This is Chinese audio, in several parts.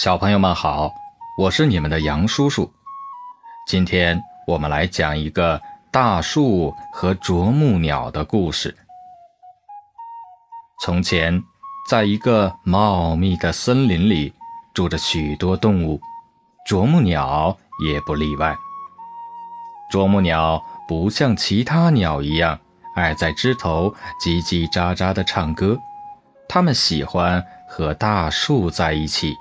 小朋友们好，我是你们的杨叔叔。今天我们来讲一个大树和啄木鸟的故事。从前，在一个茂密的森林里，住着许多动物，啄木鸟也不例外。啄木鸟不像其他鸟一样爱在枝头叽叽喳喳地唱歌，它们喜欢和大树在一起。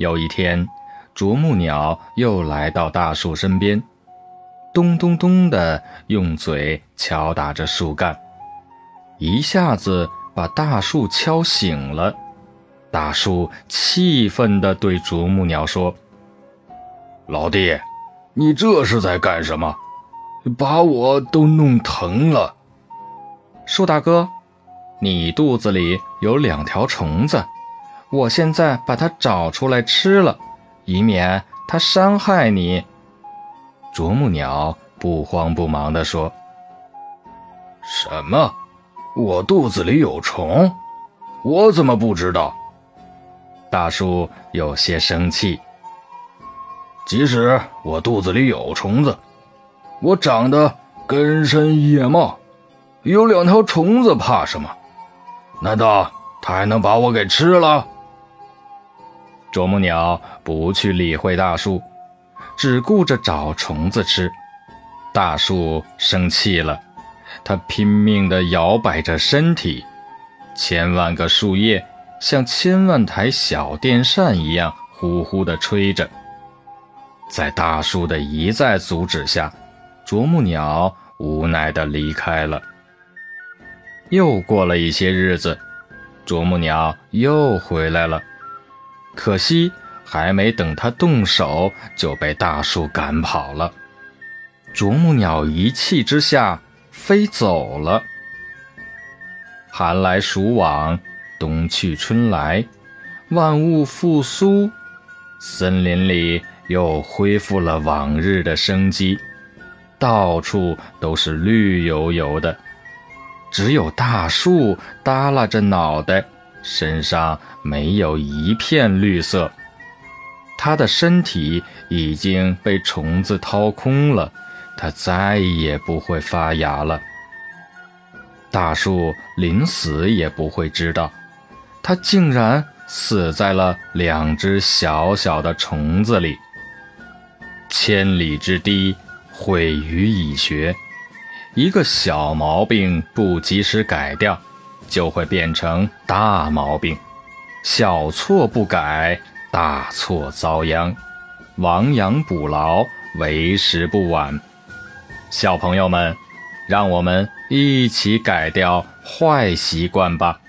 有一天，啄木鸟又来到大树身边，咚咚咚地用嘴敲打着树干，一下子把大树敲醒了。大树气愤地对啄木鸟说：“老弟，你这是在干什么？把我都弄疼了。”树大哥，你肚子里有两条虫子。我现在把它找出来吃了，以免它伤害你。”啄木鸟不慌不忙地说。“什么？我肚子里有虫？我怎么不知道？”大树有些生气。“即使我肚子里有虫子，我长得根深叶茂，有两条虫子怕什么？难道它还能把我给吃了？”啄木鸟不去理会大树，只顾着找虫子吃。大树生气了，它拼命地摇摆着身体，千万个树叶像千万台小电扇一样呼呼地吹着。在大树的一再阻止下，啄木鸟无奈地离开了。又过了一些日子，啄木鸟又回来了。可惜，还没等他动手，就被大树赶跑了。啄木鸟一气之下飞走了。寒来暑往，冬去春来，万物复苏，森林里又恢复了往日的生机，到处都是绿油油的，只有大树耷拉着脑袋。身上没有一片绿色，它的身体已经被虫子掏空了，它再也不会发芽了。大树临死也不会知道，它竟然死在了两只小小的虫子里。千里之堤，毁于蚁穴，一个小毛病不及时改掉。就会变成大毛病，小错不改，大错遭殃，亡羊补牢，为时不晚。小朋友们，让我们一起改掉坏习惯吧。